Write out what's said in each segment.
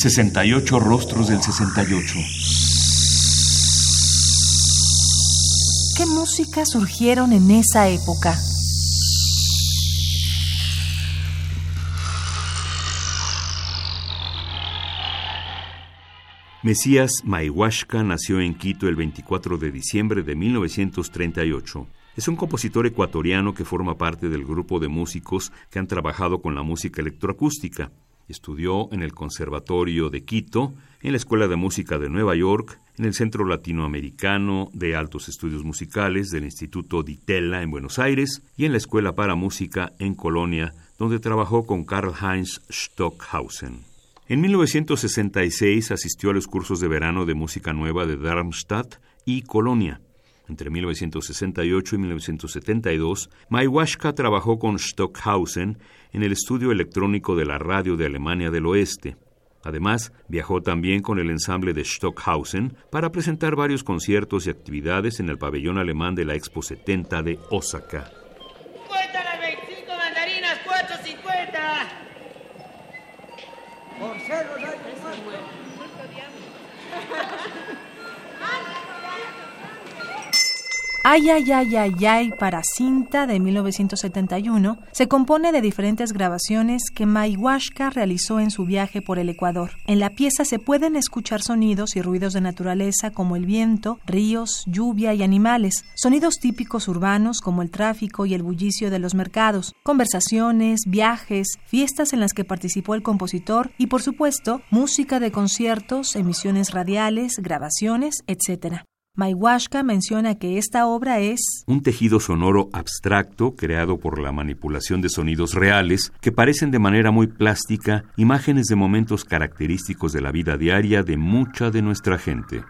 68 rostros del 68. ¿Qué música surgieron en esa época? Mesías Maihuashka nació en Quito el 24 de diciembre de 1938. Es un compositor ecuatoriano que forma parte del grupo de músicos que han trabajado con la música electroacústica. Estudió en el Conservatorio de Quito, en la Escuela de Música de Nueva York, en el Centro Latinoamericano de Altos Estudios Musicales del Instituto Di Tella en Buenos Aires y en la Escuela para Música en Colonia, donde trabajó con Karl Heinz Stockhausen. En 1966 asistió a los cursos de verano de música nueva de Darmstadt y Colonia. Entre 1968 y 1972, Maiwashka trabajó con Stockhausen en el estudio electrónico de la radio de Alemania del Oeste. Además, viajó también con el ensamble de Stockhausen para presentar varios conciertos y actividades en el pabellón alemán de la Expo 70 de Osaka. las 25 mandarinas, 450! Por ser Ay, ay, ay, ay, ay, para cinta de 1971, se compone de diferentes grabaciones que Maiwashka realizó en su viaje por el Ecuador. En la pieza se pueden escuchar sonidos y ruidos de naturaleza como el viento, ríos, lluvia y animales, sonidos típicos urbanos como el tráfico y el bullicio de los mercados, conversaciones, viajes, fiestas en las que participó el compositor y, por supuesto, música de conciertos, emisiones radiales, grabaciones, etc. Maiwashka menciona que esta obra es un tejido sonoro abstracto creado por la manipulación de sonidos reales que parecen de manera muy plástica imágenes de momentos característicos de la vida diaria de mucha de nuestra gente.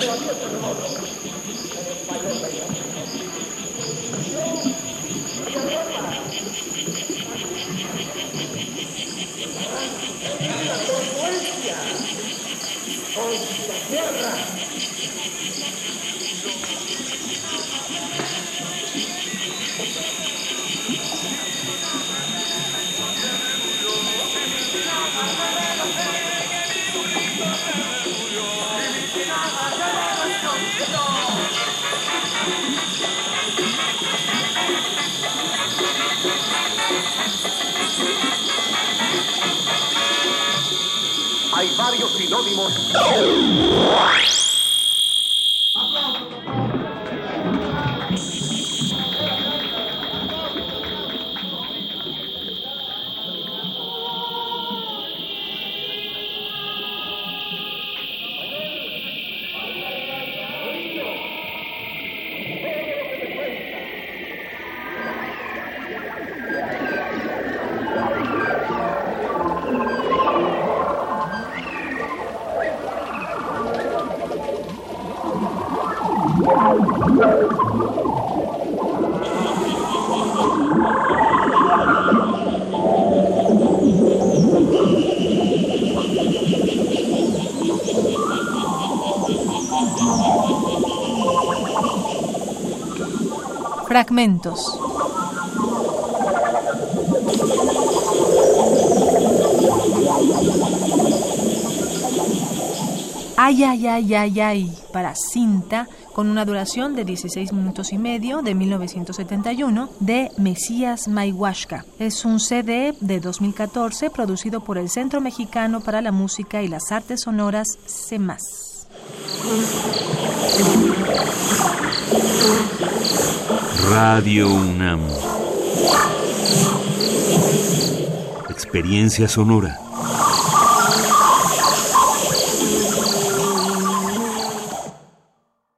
ตัวเลือกคนเราเนี่ยเป็นไปเรื่อยไป Hay varios sinónimos. Fragmentos. Ay, ay, ay, ay, ay, para cinta, con una duración de 16 minutos y medio de 1971 de Mesías Maihuashka. Es un CD de 2014 producido por el Centro Mexicano para la Música y las Artes Sonoras, CEMAS. Radio UNAM. Experiencia sonora.